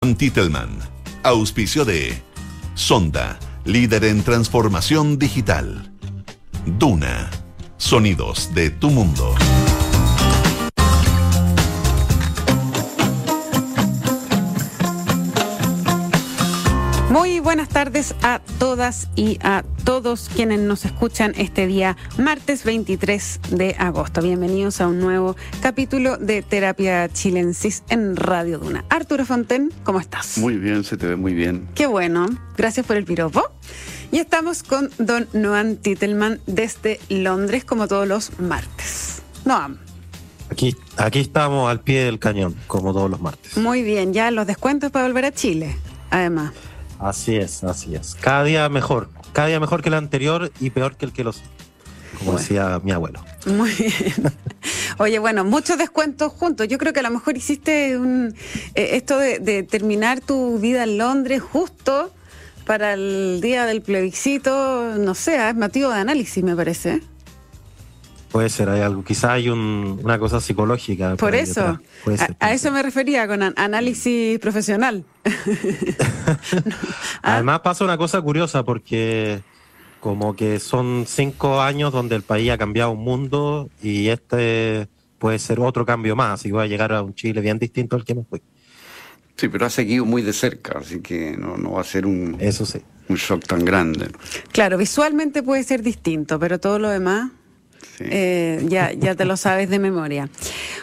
Titelman, auspicio de Sonda, líder en transformación digital. Duna, sonidos de tu mundo. Muy buenas tardes a todas y a todos quienes nos escuchan este día, martes 23 de agosto. Bienvenidos a un nuevo capítulo de Terapia Chilensis en Radio Duna. Arturo Fonten, ¿cómo estás? Muy bien, se te ve muy bien. Qué bueno, gracias por el piropo. Y estamos con don Noam Titelman desde Londres, como todos los martes. Noam. Aquí, aquí estamos al pie del cañón, como todos los martes. Muy bien, ya los descuentos para volver a Chile, además. Así es, así es. Cada día mejor, cada día mejor que el anterior y peor que el que los, como decía mi abuelo. Muy bien. Oye, bueno, muchos descuentos juntos. Yo creo que a lo mejor hiciste un, eh, esto de, terminar tu vida en Londres justo para el día del plebiscito, no sé, es motivo de análisis, me parece. Puede ser, hay algo, quizá hay una cosa psicológica. Por eso, a, eso me refería con análisis profesional. Además pasa una cosa curiosa porque como que son cinco años donde el país ha cambiado un mundo y este puede ser otro cambio más y voy a llegar a un Chile bien distinto al que me fui. Sí, pero ha seguido muy de cerca, así que no, no va a ser un, Eso sí. un shock tan grande. Claro, visualmente puede ser distinto, pero todo lo demás eh, ya, ya te lo sabes de memoria.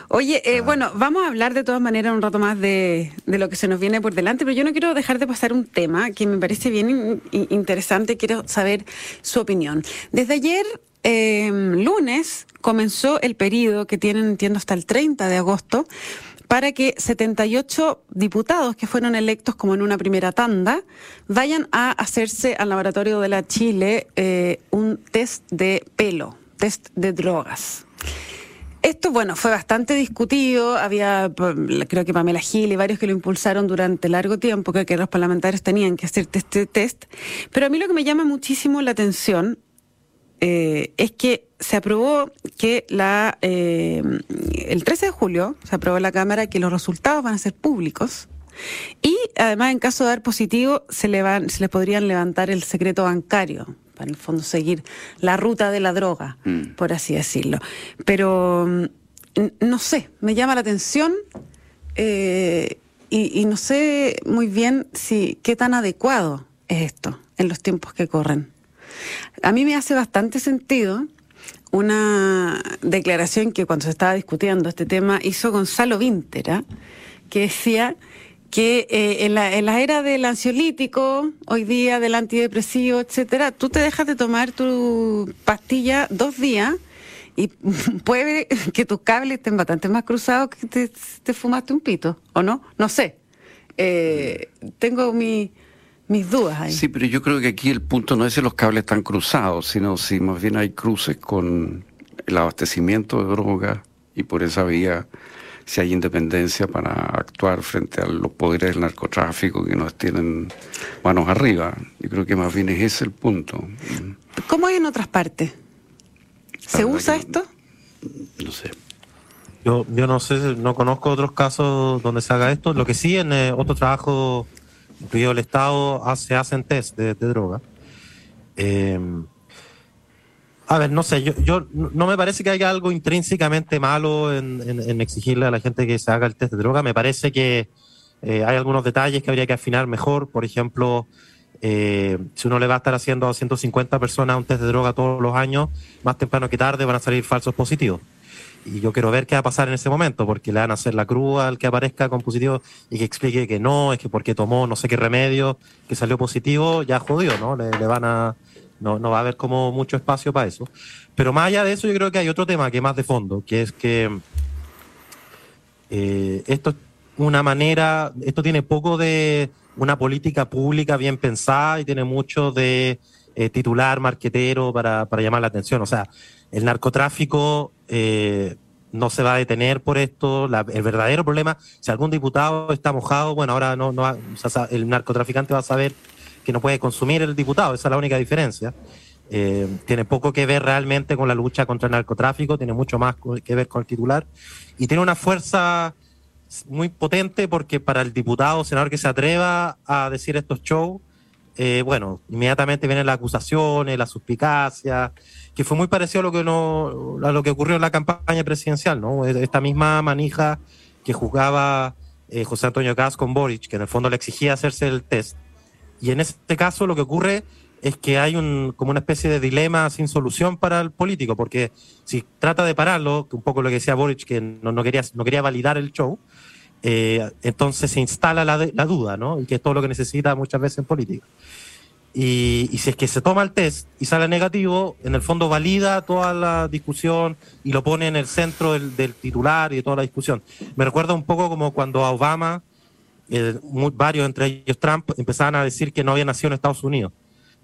Oye, eh, bueno, vamos a hablar de todas maneras un rato más de, lo que se nos viene por delante, pero yo no quiero dejar de pasar un tema que me parece bien interesante, quiero saber su opinión. Desde ayer, em, lunes, comenzó el periodo que tienen, entiendo, hasta el 30 de agosto para que 78 diputados que fueron electos como en una primera tanda vayan a hacerse al laboratorio de la Chile eh, un test de pelo test de drogas. Esto, bueno, fue bastante discutido. Había, creo que Pamela Gil y varios que lo impulsaron durante largo tiempo, que los parlamentarios tenían que hacer este test. Pero a mí lo que me llama muchísimo la atención eh, es que se aprobó que la eh, el 13 de julio se aprobó en la Cámara que los resultados van a ser públicos y además en caso de dar positivo se le, van, se le podrían levantar el secreto bancario para en el fondo seguir la ruta de la droga, mm. por así decirlo. Pero mm, no sé, me llama la atención eh, y, no sé muy bien si qué tan adecuado es esto en los tiempos que corren. A mí me hace bastante sentido una declaración que cuando se estaba discutiendo este tema hizo Gonzalo Vintera, que decía que eh, en, la, en la era del ansiolítico, hoy día del antidepresivo, etcétera, tú te dejas de tomar tu pastilla dos días y puede que tus cables estén bastante más cruzados que te, fumaste un pito, ¿o no? No sé. Eh, tengo mis dudas ahí. Sí, pero yo creo que aquí el punto no es si los cables están cruzados, sino si más bien hay cruces con el abastecimiento de droga y por esa vía si hay independencia para actuar frente a los poderes del narcotráfico que nos tienen manos arriba. Yo creo que más bien es ese el punto. ¿Cómo hay en otras partes? ¿Se usa esto? No sé. Yo, yo no sé, no conozco otros casos donde se haga esto. Lo que sí en eh, otro trabajo, incluido el Estado, se hacen test de, droga. Eh, a ver, no sé, yo, yo no me parece que haya algo intrínsecamente malo en, exigirle a la gente que se haga el test de droga. Me parece que eh, hay algunos detalles que habría que afinar mejor. Por ejemplo, eh, si uno le va a estar haciendo a 150 personas un test de droga todos los años, más temprano que tarde van a salir falsos positivos. Y yo quiero ver qué va a pasar en ese momento, porque le van a hacer la cruz al que aparezca con positivo y que explique que no, es que porque tomó no sé qué remedio, que salió positivo, ya jodió, ¿no? le van a no, no va a haber como mucho espacio para eso. Pero más allá de eso, yo creo que hay otro tema que más de fondo, que es que eh, esto es una manera, esto tiene poco de una política pública bien pensada y tiene mucho de eh, titular marquetero para, para, llamar la atención. O sea, el narcotráfico eh, no se va a detener por esto. el verdadero problema, si algún diputado está mojado, bueno, ahora no, no el narcotraficante va a saber que no puede consumir el diputado, esa es la única diferencia. Eh, tiene poco que ver realmente con la lucha contra el narcotráfico, tiene mucho más que ver con el titular y tiene una fuerza muy potente porque para el diputado o senador que se atreva a decir estos shows, eh, bueno, inmediatamente vienen las acusaciones, la suspicacia, que fue muy parecido a lo que no, a lo que ocurrió en la campaña presidencial, ¿no? Esta misma manija que juzgaba eh, José Antonio Caz con Boric, que en el fondo le exigía hacerse el test. Y en este caso lo que ocurre es que hay un, como una especie de dilema sin solución para el político, porque si trata de pararlo, que un poco lo que decía Boric, que no, no quería, no quería validar el show, eh, entonces se instala la, la, duda, ¿no? Y que es todo lo que necesita muchas veces en política. Y, y, si es que se toma el test y sale negativo, en el fondo valida toda la discusión y lo pone en el centro del, del titular y de toda la discusión. Me recuerda un poco como cuando a Obama, eh, varios, entre ellos Trump, empezaban a decir que no había nacido en Estados Unidos.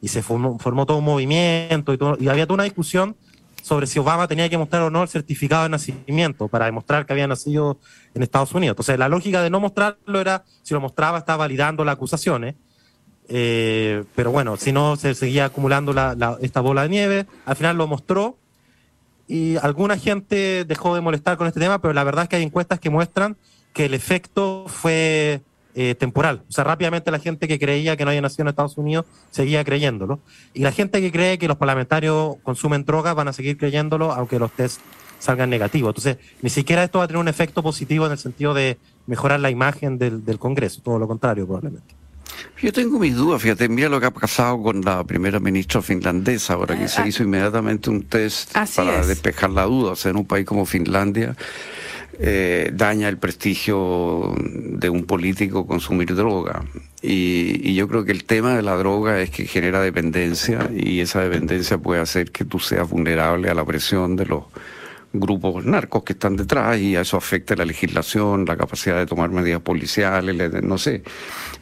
Y se formó, todo un movimiento y, había toda una discusión sobre si Obama tenía que mostrar o no el certificado de nacimiento para demostrar que había nacido en Estados Unidos. Entonces, la lógica de no mostrarlo era, si lo mostraba, estaba validando las acusaciones. Eh, pero bueno, si no, se seguía acumulando la, la, esta bola de nieve. Al final lo mostró y alguna gente dejó de molestar con este tema, pero la verdad es que hay encuestas que muestran que el efecto fue eh, temporal. O sea, rápidamente la gente que creía que no había nacido en Estados Unidos seguía creyéndolo. Y la gente que cree que los parlamentarios consumen drogas van a seguir creyéndolo, aunque los test salgan negativos. Entonces, ni siquiera esto va a tener un efecto positivo en el sentido de mejorar la imagen del, del Congreso, todo lo contrario, probablemente. Yo tengo mis dudas, fíjate, mira lo que ha pasado con la primera ministra finlandesa, ahora que se ah. hizo inmediatamente un test Así para es. despejar la duda, o sea, en un país como Finlandia eh, daña el prestigio de un político consumir droga. Y, y, yo creo que el tema de la droga es que genera dependencia y esa dependencia puede hacer que tú seas vulnerable a la presión de los grupos narcos que están detrás y eso afecta la legislación, la capacidad de tomar medidas policiales, no sé,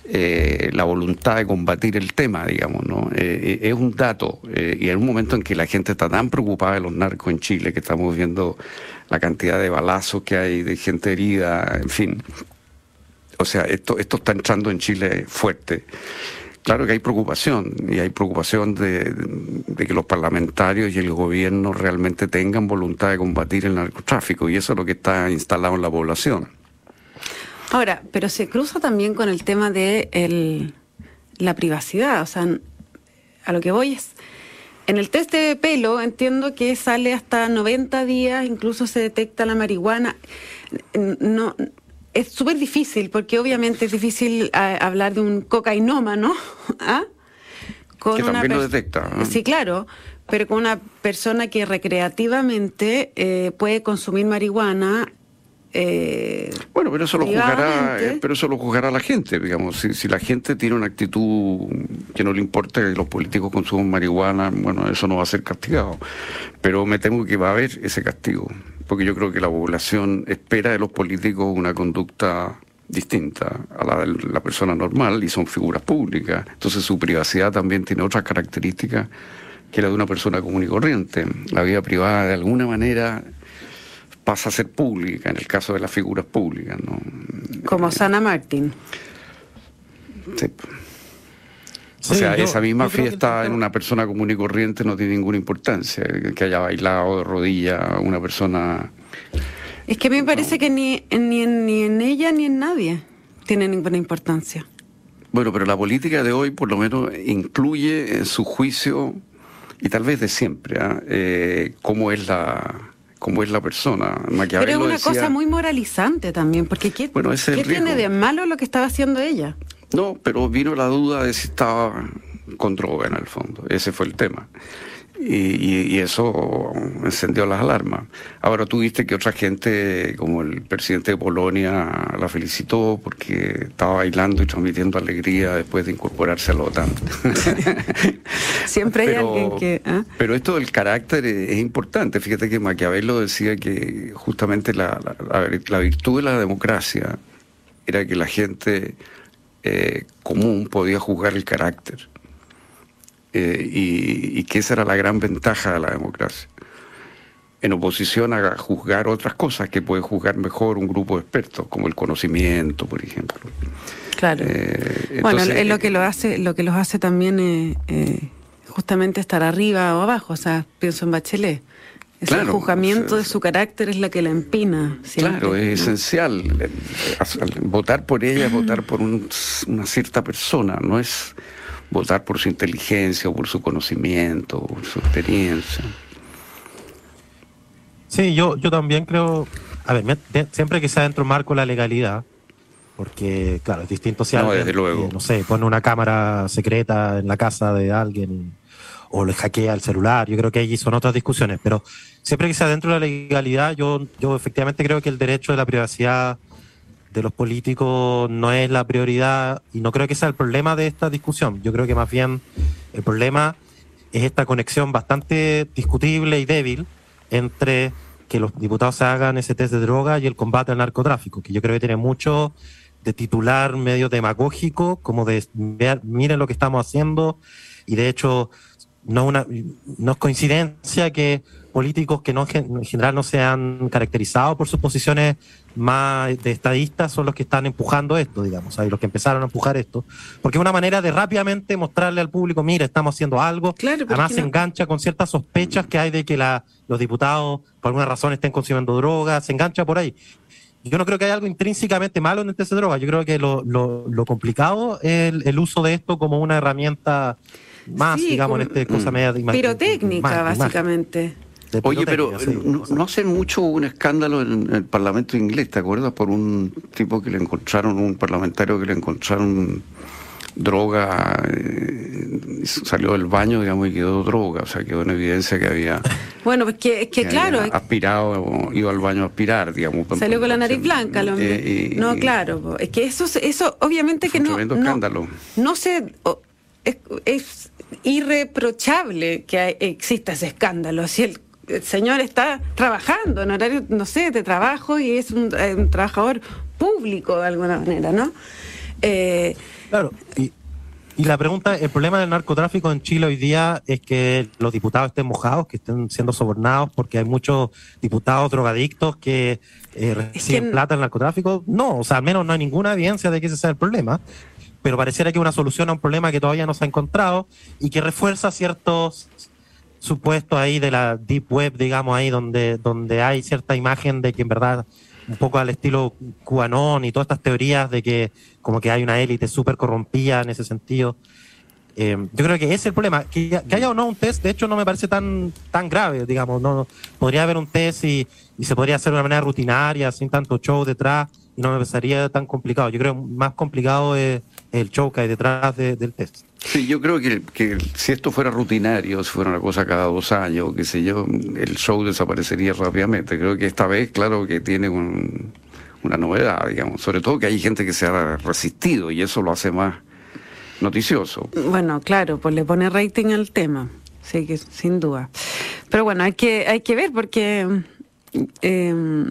eh, la voluntad de combatir el tema, digamos, ¿no? Eh, es un dato eh, y en un momento en que la gente está tan preocupada de los narcos en Chile, que estamos viendo la cantidad de balazos que hay, de gente herida, en fin. O sea, esto, esto está entrando en Chile fuerte. Claro que hay preocupación, y hay preocupación de, que los parlamentarios y el gobierno realmente tengan voluntad de combatir el narcotráfico, y eso es lo que está instalado en la población. Ahora, pero se cruza también con el tema de la privacidad, o sea, a lo que voy es, en el test de pelo entiendo que sale hasta 90 días, incluso se detecta la marihuana. No, es súper difícil, porque obviamente es difícil a, hablar de un cocainómano, ¿ah? Con que también lo detecta. ¿no? Sí, claro, pero con una persona que recreativamente eh, puede consumir marihuana. Eh, bueno, pero eso lo juzgará, pero eso lo juzgará la gente, digamos. Si, si, la gente tiene una actitud que no le importa que los políticos consuman marihuana, bueno, eso no va a ser castigado. Pero me temo que va a haber ese castigo porque yo creo que la población espera de los políticos una conducta distinta a la de la persona normal y son figuras públicas. Entonces su privacidad también tiene otras características que la de una persona común y corriente. La vida privada de alguna manera pasa a ser pública en el caso de las figuras públicas. ¿no? Como Sana Martín. Sí. O sea, yo, esa misma fiesta en una persona común y corriente no tiene ninguna importancia. Que haya bailado de rodilla una persona. Es que a mí me parece no. que ni, ni, en, ni en ella ni en nadie tiene ninguna importancia. Bueno, pero la política de hoy por lo menos incluye en su juicio, y tal vez de siempre, ¿eh? Eh, cómo es la cómo es la persona. Pero es una decía, cosa muy moralizante también, porque ¿qué, bueno, ¿qué tiene de malo lo que estaba haciendo ella? No, pero vino la duda de si estaba con droga en el fondo. Ese fue el tema. Y, y, y, eso encendió las alarmas. Ahora tú viste que otra gente, como el presidente de Polonia, la felicitó porque estaba bailando y transmitiendo alegría después de incorporarse a la OTAN. Siempre hay pero, alguien que... ¿eh? Pero esto del carácter es, es, importante. Fíjate que Maquiavelo decía que justamente la, la, la virtud de la democracia era que la gente eh, común podía juzgar el carácter. Eh, y, y, que esa era la gran ventaja de la democracia. En oposición a juzgar otras cosas que puede juzgar mejor un grupo de expertos, como el conocimiento, por ejemplo. Claro. Eh, bueno, entonces, es lo que lo hace, lo que los hace también eh, justamente estar arriba o abajo. O sea, pienso en Bachelet. Ese juzgamiento de su carácter es la que la empina. Claro, es esencial. Votar por ella es votar por una cierta persona, no es votar por su inteligencia o por su conocimiento o por su experiencia. Sí, yo, yo también creo, a ver, siempre que sea dentro del marco de la legalidad, porque claro, es distinto si no, desde luego. no sé, pone una cámara secreta en la casa de alguien o le hackea el celular, yo creo que allí son otras discusiones, pero siempre que sea dentro de la legalidad, yo, yo efectivamente creo que el derecho de la privacidad de los políticos no es la prioridad y no creo que sea el problema de esta discusión. Yo creo que más bien el problema es esta conexión bastante discutible y débil entre que los diputados se hagan ese test de droga y el combate al narcotráfico, que yo creo que tiene mucho de titular medio demagógico, como de miren lo que estamos haciendo, y de hecho no, una, no es coincidencia que políticos que no, en general no se han caracterizado por sus posiciones más de estadistas son los que están empujando esto, digamos, los que empezaron a empujar esto, porque es una manera de rápidamente mostrarle al público, mira, estamos haciendo algo, además se engancha con ciertas sospechas que hay de que la, los diputados por alguna razón estén consumiendo drogas, se engancha por ahí. Yo no creo que haya algo intrínsecamente malo en el test de droga, yo creo que lo, lo, complicado es el, uso de esto como una herramienta más, digamos, en este cosa media de Pirotécnica, básicamente. Oye, pero no, hace mucho un escándalo en, el Parlamento inglés, ¿te acuerdas? Por un tipo que le encontraron, un parlamentario que le encontraron droga, eh, salió del baño, digamos, y quedó droga, o sea, quedó en evidencia que había... Bueno, pues que, es que, claro... Aspirado, iba al baño a aspirar, digamos. Salió con la nariz blanca, lo eh, No, claro, es que eso, eso obviamente que no... no escándalo. No sé, es, irreprochable que exista ese escándalo, si el el señor está trabajando en horario, no sé, de trabajo y es un, eh, trabajador público de alguna manera, ¿no? Eh, claro, y, la pregunta, el problema del narcotráfico en Chile hoy día es que los diputados estén mojados, que estén siendo sobornados, porque hay muchos diputados drogadictos que eh, reciben plata el narcotráfico. No, o sea, al menos no hay ninguna evidencia de que ese sea el problema pero pareciera que es una solución a un problema que todavía no se ha encontrado y que refuerza ciertos supuesto ahí de la deep web, digamos, ahí donde, donde hay cierta imagen de que en verdad, un poco al estilo cubanón y todas estas teorías de que como que hay una élite súper corrompida en ese sentido. Eh, yo creo que ese es el problema. Que, haya o no un test, de hecho, no me parece tan, tan grave, digamos. No, podría haber un test y, y se podría hacer de una manera rutinaria, sin tanto show detrás, no me parecería tan complicado. Yo creo que más complicado es el show que hay detrás del test. Sí, yo creo que, que, si esto fuera rutinario, si fuera una cosa cada dos años, qué sé yo, el show desaparecería rápidamente. Creo que esta vez, claro que tiene una novedad, digamos, sobre todo que hay gente que se ha resistido y eso lo hace más noticioso. Bueno, claro, pues le pone rating al tema, sí, que sin duda. Pero bueno, hay que, hay que ver porque... Eh,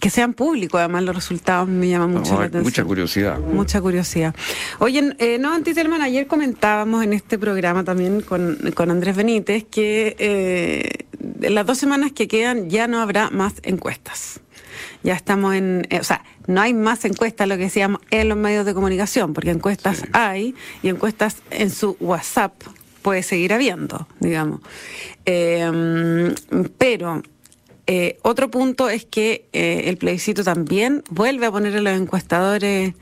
que sean públicos, además los resultados me llaman mucho la atención. Mucha curiosidad. Mucha curiosidad. Oye, eh, no, Antitelman, ayer comentábamos en este programa también con, con Andrés Benítez que eh, en las dos semanas que quedan ya no habrá más encuestas. Ya estamos en, eh, o sea, no hay más encuestas, lo que decíamos, en los medios de comunicación, porque encuestas hay y encuestas en su WhatsApp puede seguir habiendo, digamos. Eh, pero eh, otro punto es que eh, el plebiscito también vuelve a poner a los encuestadores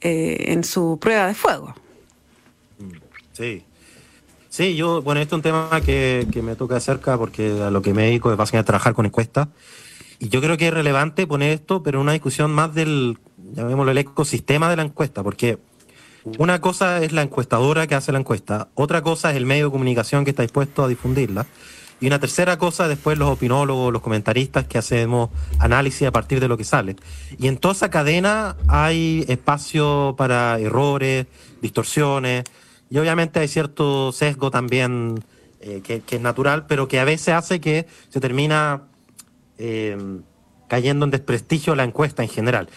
eh, en su prueba de fuego. Sí. Sí, yo, bueno, esto es un tema que, me toca cerca porque a lo que me dedico es básicamente trabajar con encuestas. Y yo creo que es relevante poner esto, pero en una discusión más del, llamémoslo, el ecosistema de la encuesta, porque una cosa es la encuestadora que hace la encuesta, otra cosa es el medio de comunicación que está dispuesto a difundirla. Y una tercera cosa, después los opinólogos, los comentaristas que hacemos análisis a partir de lo que sale. Y en toda esa cadena hay espacio para errores, distorsiones, y obviamente hay cierto sesgo también eh, que, es natural, pero que a veces hace que se termina eh, cayendo en desprestigio la encuesta en general.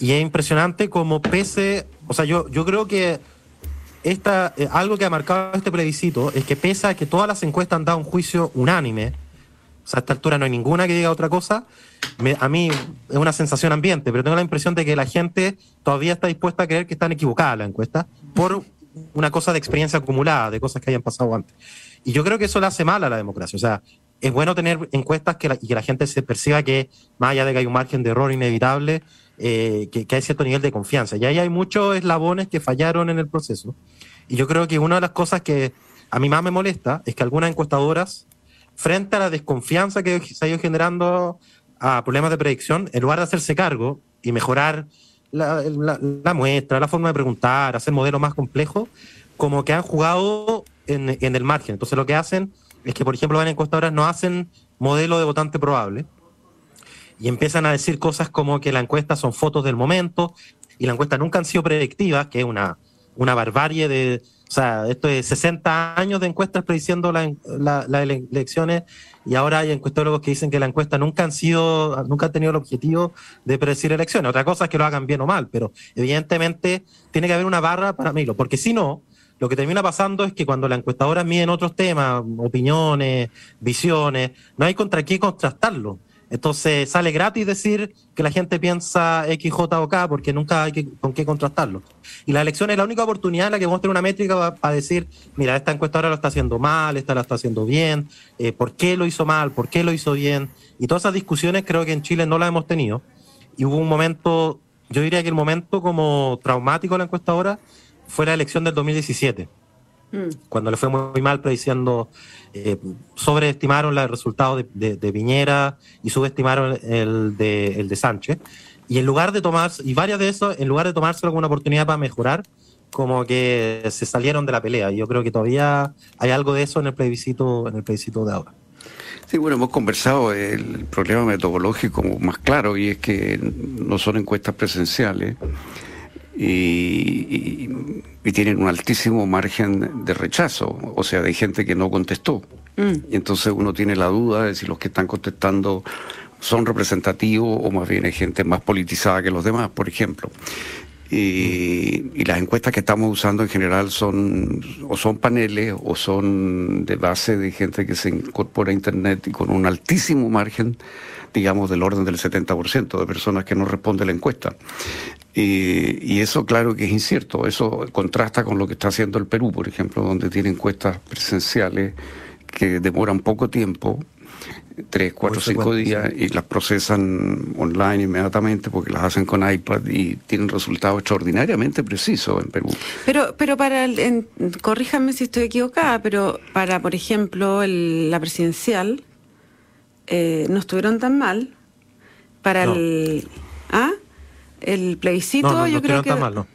Y es impresionante como pese, o sea, yo, yo creo que esta, eh, algo que ha marcado este plebiscito es que pese a que todas las encuestas han dado un juicio unánime, o sea, a esta altura no hay ninguna que diga otra cosa, a mí es una sensación ambiente, pero tengo la impresión de que la gente todavía está dispuesta a creer que están equivocadas las encuestas por una cosa de experiencia acumulada, de cosas que hayan pasado antes. Y yo creo que eso le hace mal a la democracia. O sea, es bueno tener encuestas que y que la gente se perciba que, más allá de que hay un margen de error inevitable, eh, que, hay cierto nivel de confianza. Y ahí hay muchos eslabones que fallaron en el proceso. Y yo creo que una de las cosas que a mí más me molesta es que algunas encuestadoras, frente a la desconfianza que se ha ido generando a problemas de predicción, en lugar de hacerse cargo y mejorar la, muestra, la forma de preguntar, hacer modelos más complejos, como que han jugado en, en, el margen. Entonces lo que hacen es que, por ejemplo, las encuestadoras no hacen modelo de votante probable y empiezan a decir cosas como que la encuesta son fotos del momento y la encuesta nunca han sido predictivas, que es una, una barbarie de, o sea, esto es 60 años de encuestas prediciendo las elecciones y ahora hay encuestólogos que dicen que la encuesta nunca han sido, nunca han tenido el objetivo de predecir elecciones. Otra cosa es que lo hagan bien o mal, pero evidentemente tiene que haber una barra para mí, porque si no, lo que termina pasando es que cuando la encuestadora miden otros temas, opiniones, visiones, no hay contra qué contrastarlo. Entonces sale gratis decir que la gente piensa X, J o K porque nunca hay con qué contrastarlo. Y la elección es la única oportunidad en la que vamos a tener una métrica para decir, mira, esta encuestadora lo está haciendo mal, esta la está haciendo bien, eh, por qué lo hizo mal, por qué lo hizo bien. Y todas esas discusiones creo que en Chile no las hemos tenido. Y hubo un momento, yo diría que el momento como traumático de la encuestadora fue la elección del 2017, mm. cuando le fue muy mal prediciendo, eh, sobreestimaron los resultados de, de, Viñera y subestimaron el de, el de Sánchez. Y en lugar de tomarse, y varias de esos, en lugar de tomárselo como una oportunidad para mejorar, como que se salieron de la pelea. Y yo creo que todavía hay algo de eso en el plebiscito, en el plebiscito de ahora. Sí, bueno, hemos conversado el problema metodológico más claro y es que no son encuestas presenciales y, tienen un altísimo margen de rechazo, o sea, de gente que no contestó. Mm. Y entonces uno tiene la duda de si los que están contestando son representativos o más bien hay gente más politizada que los demás, por ejemplo. Y, y, las encuestas que estamos usando en general son o son paneles o son de base de gente que se incorpora a Internet y con un altísimo margen digamos, del orden del 70% de personas que no responde la encuesta. Y, eso claro que es incierto, eso contrasta con lo que está haciendo el Perú, por ejemplo, donde tiene encuestas presenciales que demoran poco tiempo, tres, cuatro, cinco días, y las procesan online inmediatamente porque las hacen con iPad y tienen resultados extraordinariamente precisos en Perú. Pero, pero para, el, corríjame si estoy equivocada, pero para, por ejemplo, la presidencial, eh, no estuvieron tan mal. Para el. El plebiscito, yo creo que. Tan mal,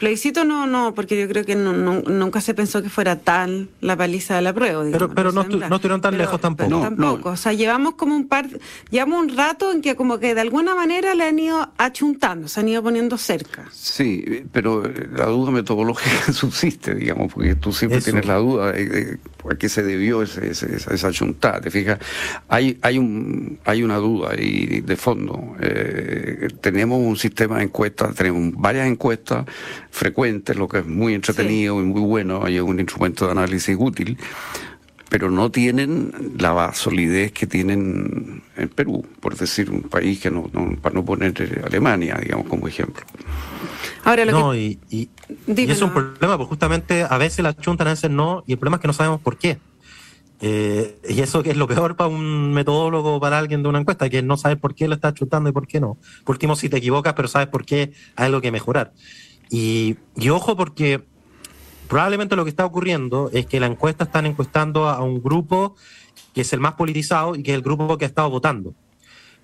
Plebiscito no, no, porque yo creo que nunca se pensó que fuera tan la paliza de la prueba. pero pero no, estuvieron tan lejos tampoco. No, tampoco. O sea, llevamos como un par, llevamos un rato en que como que de alguna manera le han ido achuntando, se han ido poniendo cerca. Sí, pero la duda metodológica subsiste, digamos, porque tú siempre tienes la duda de, a qué se debió ese, esa achuntada, ¿te fijas? Hay, hay, un, hay una duda ahí de fondo. Eh, tenemos un sistema de encuestas, tenemos varias encuestas, frecuentes, lo que es muy entretenido y muy bueno, hay un instrumento de análisis útil, pero no tienen la solidez que tienen en Perú, por decir un país que no, para no poner Alemania, digamos, como ejemplo. Ahora no, y, y, es un problema, porque justamente a veces la chuntan, a veces no, y el problema es que no sabemos por qué. Eh, y eso es lo peor para un metodólogo, para alguien de una encuesta, que no sabe por qué lo está chuntando y por qué no. Por último, si te equivocas, pero sabes por qué hay algo que mejorar. Y, ojo porque probablemente lo que está ocurriendo es que la encuesta están encuestando a un grupo que es el más politizado y que es el grupo que ha estado votando.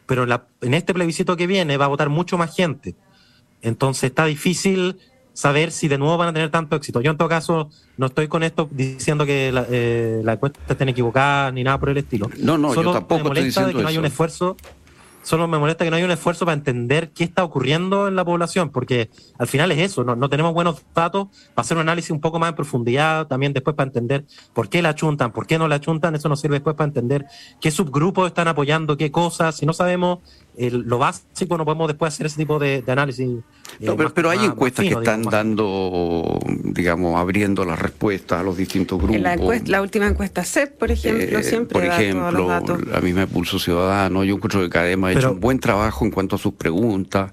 Pero en, en este plebiscito que viene va a votar mucho más gente. Entonces está difícil saber si de nuevo van a tener tanto éxito. Yo en todo caso no estoy con esto diciendo que la, eh, la encuesta estén equivocadas ni nada por el estilo. No, no, yo tampoco estoy diciendo que no hay un esfuerzo solo me molesta que no haya un esfuerzo para entender qué está ocurriendo en la población, porque al final es eso, no, tenemos buenos datos para hacer un análisis un poco más en profundidad, también después para entender por qué la chuntan, por qué no la chuntan, eso nos sirve después para entender qué subgrupos están apoyando qué cosas, si no sabemos lo básico, no podemos después hacer ese tipo de, análisis. Eh, pero, hay encuestas que están dando, digamos, abriendo las respuestas a los distintos grupos. La, la última encuesta CEP, por ejemplo, eh, siempre Por ejemplo, la misma Pulso Ciudadano, yo encuentro que Cadema hecho un buen trabajo en cuanto a sus preguntas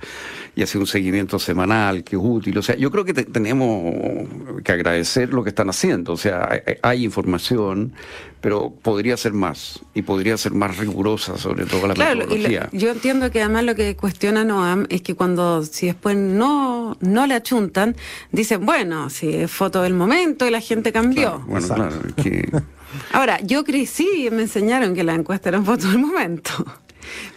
y hace un seguimiento semanal que es útil. O sea, yo creo que tenemos que agradecer lo que están haciendo. O sea, hay, información, pero podría ser más y podría ser más rigurosa, sobre todo la claro, metodología. yo entiendo que además lo que cuestiona Noam es que cuando, si después no, no le achuntan, dicen, bueno, si es foto del momento y la gente cambió. bueno, claro. Ahora, yo crecí y me enseñaron que la encuesta era foto del momento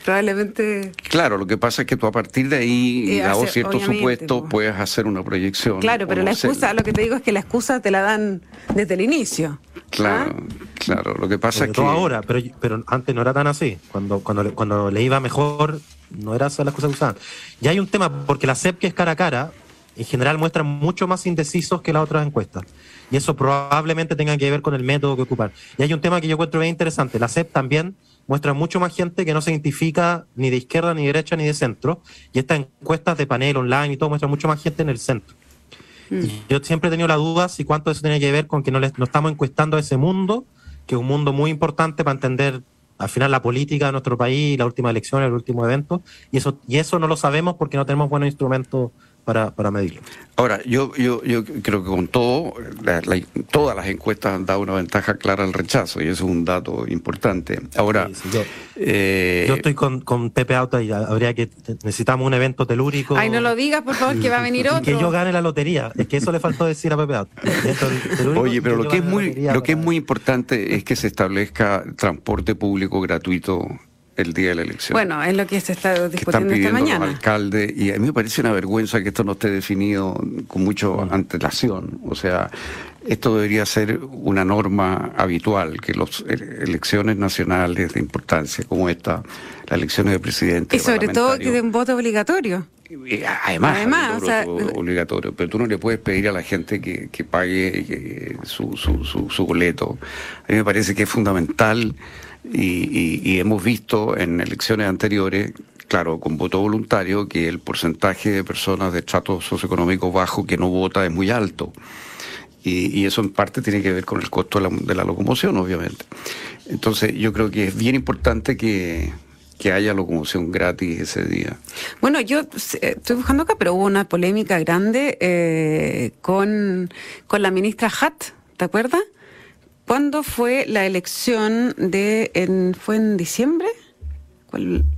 probablemente... Claro, lo que pasa es que tú a partir de ahí, dado cierto supuesto, puedes hacer una proyección. Claro, pero la excusa, lo que te digo es que la excusa te la dan desde el inicio. Claro, ¿ah? claro. Lo que pasa es que... ahora, pero, pero antes no era tan así. Cuando, cuando, cuando le iba mejor, no era esa la excusa que usaban. Y hay un tema, porque la CEP que es cara a cara, en general muestra mucho más indecisos que las otras encuestas. Y eso probablemente tenga que ver con el método que ocupar. Y hay un tema que yo encuentro bien interesante. La CEP también muestra mucho más gente que no se identifica ni de izquierda, ni de derecha, ni de centro. Y estas encuestas de panel online y todo muestran mucho más gente en el centro. Mm. Y yo siempre he tenido la duda si cuánto eso tiene que ver con que no, no estamos encuestando a ese mundo, que es un mundo muy importante para entender al final la política de nuestro país, la última elección, el último evento, y eso, y eso no lo sabemos porque no tenemos buenos instrumentos para, para medirlo. Ahora, yo, yo, yo creo que con todo, todas las encuestas han dado una ventaja clara al rechazo, y eso es un dato importante. Ahora, eh, yo, estoy con, con, Pepe Auta y habría que necesitamos un evento telúrico. Ay, no lo digas, por favor, que va a venir otro. que yo gane la lotería. Es que eso le faltó decir a Pepe Auta. Oye, pero lo que es muy, lo que es muy importante es que se establezca transporte público gratuito el día de la elección. Bueno, es lo que se está discutiendo esta mañana. Los alcaldes, y a mí me parece una vergüenza que esto no esté definido con mucho mm. antelación. O sea, esto debería ser una norma habitual, que las elecciones nacionales de importancia como esta, las elecciones de presidente. Y sobre todo que de un voto obligatorio. Además, Además obligatorio, pero tú no le puedes pedir a la gente que, que pague su, su, su, su boleto. A mí me parece que es fundamental y, hemos visto en elecciones anteriores, claro, con voto voluntario, que el porcentaje de personas de estrato socioeconómico bajo que no vota es muy alto. Y, eso en parte tiene que ver con el costo de la, locomoción, obviamente. Entonces yo creo que es bien importante que, haya locomoción gratis ese día. Bueno, yo eh, estoy buscando acá, pero hubo una polémica grande eh, con, con la ministra Hatt, ¿te acuerdas? ¿Cuándo fue la elección de... En, ¿Fue en diciembre?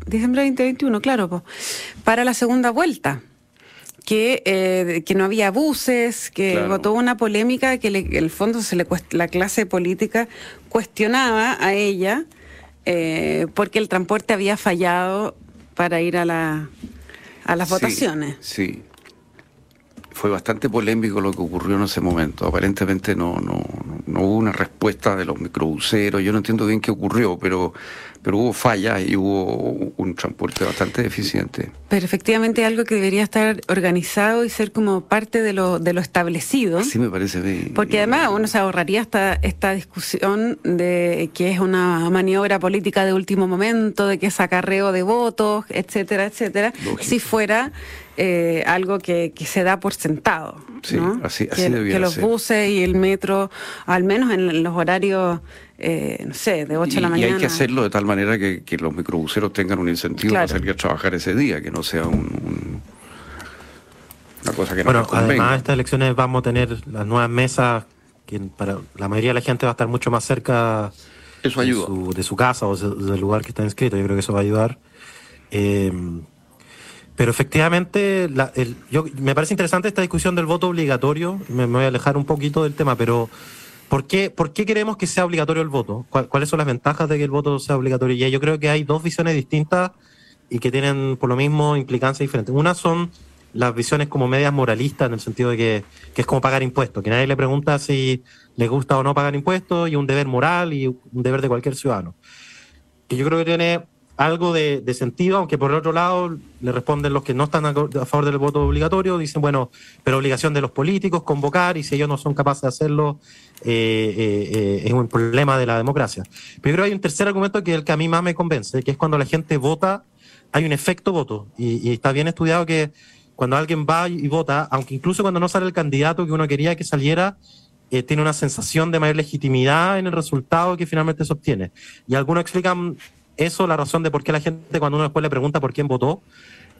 Diciembre de 2021, claro, para la segunda vuelta. Que, eh, que no había buses, que votó una polémica que el fondo se le la clase política cuestionaba a ella eh, porque el transporte había fallado para ir a, la, a las votaciones. Sí, fue bastante polémico lo que ocurrió en ese momento. Aparentemente no, no, hubo una respuesta de los microbuseros. Yo no entiendo bien qué ocurrió, pero, pero hubo fallas y hubo un transporte bastante deficiente. Pero efectivamente algo que debería estar organizado y ser como parte de lo, de lo establecido. Sí, me parece bien. Porque además uno se ahorraría esta, esta discusión de que es una maniobra política de último momento, de que es acarreo de votos, etcétera, etcétera, si fuera eh, algo que, se da por sentado. Sí, así, así que, que los buses y el metro, al menos en los horarios, eh, no sé, de 8 de la mañana. Y hay que hacerlo de tal manera que, los microbuseros tengan un incentivo para salir a trabajar ese día, que no sea un, una cosa que no Bueno, además, estas elecciones vamos a tener las nuevas mesas, que para la mayoría de la gente va a estar mucho más cerca. Eso ayuda. De su, de su casa o del lugar que está inscrito. Yo creo que eso va a ayudar. Eh, pero efectivamente, yo, me parece interesante esta discusión del voto obligatorio. Me, voy a alejar un poquito del tema, pero ¿por qué, ¿por qué queremos que sea obligatorio el voto? ¿Cuáles son las ventajas de que el voto sea obligatorio? Y yo creo que hay dos visiones distintas y que tienen por lo mismo implicancias diferentes. Una son las visiones como medias moralistas, en el sentido de que, que es como pagar impuestos, que nadie le pregunta si le gusta o no pagar impuestos, y un deber moral y un deber de cualquier ciudadano. Que yo creo que tiene algo de, sentido, aunque por el otro lado le responden los que no están a, favor del voto obligatorio, dicen, bueno, pero obligación de los políticos convocar y si ellos no son capaces de hacerlo, eh, eh, eh, es un problema de la democracia. Pero creo hay un tercer argumento que es el que a mí más me convence, que es cuando la gente vota, hay un efecto voto. Y está bien estudiado que cuando alguien va y vota, aunque incluso cuando no sale el candidato que uno quería que saliera, tiene una sensación de mayor legitimidad en el resultado que finalmente se obtiene. Y algunos explican eso la razón de por qué la gente cuando uno después le pregunta por quién votó,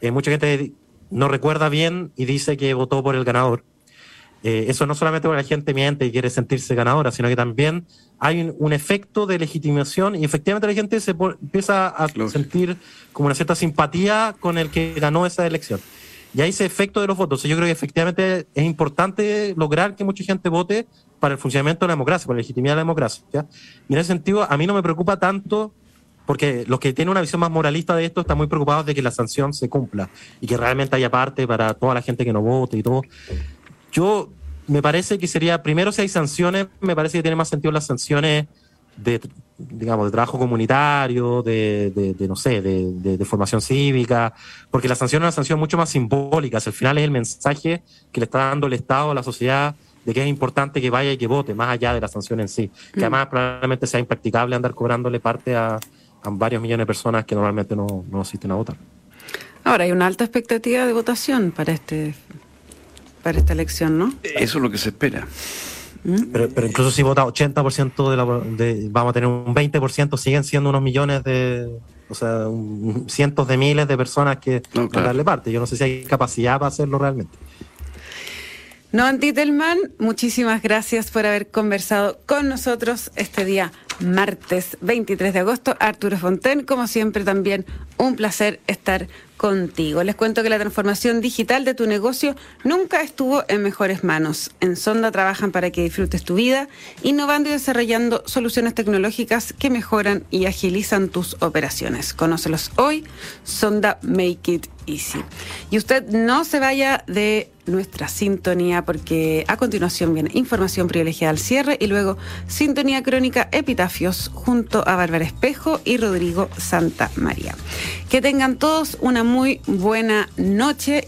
eh, mucha gente no recuerda bien y dice que votó por el ganador. eh, eso no solamente porque la gente miente y quiere sentirse ganadora, sino que también hay un, efecto de legitimación y efectivamente la gente se empieza a sentir como una cierta simpatía con el que ganó esa elección. Y hay ese efecto de los votos. Yo creo que efectivamente es importante lograr que mucha gente vote para el funcionamiento de la democracia, para la legitimidad de la democracia. Y en ese sentido, a mí no me preocupa tanto porque los que tienen una visión más moralista de esto están muy preocupados de que la sanción se cumpla y que realmente haya parte para toda la gente que no vote y todo. Yo me parece que sería, primero si hay sanciones, me parece que tiene más sentido las sanciones de, digamos, de trabajo comunitario, de, de, no sé, de, formación cívica, porque la sanción es una sanción mucho más simbólica, al final es el mensaje que le está dando el Estado a la sociedad de que es importante que vaya y que vote, más allá de la sanción en sí, que mm. además probablemente sea impracticable andar cobrándole parte a, a varios millones de personas que normalmente no, no asisten a votar. Ahora, hay una alta expectativa de votación para este para esta elección, ¿no? Eso es lo que se espera. ¿Mm? Pero, incluso si vota 80% de, la, de vamos a tener un 20%, siguen siendo unos millones de, o sea, cientos de miles de personas que no, van a darle parte. Yo no sé si hay capacidad para hacerlo realmente. No, Antitelman, muchísimas gracias por haber conversado con nosotros este día martes 23 de agosto. Arturo Fonten, como siempre, también un placer estar contigo. Les cuento que la transformación digital de tu negocio nunca estuvo en mejores manos. En Sonda trabajan para que disfrutes tu vida, innovando y desarrollando soluciones tecnológicas que mejoran y agilizan tus operaciones. Conócelos hoy, Sonda Make It Easy. Y usted no se vaya de nuestra sintonía porque a continuación viene información privilegiada al cierre y luego sintonía crónica epitafios junto a Bárbara Espejo y Rodrigo Santa María. Que tengan todos una muy buena noche.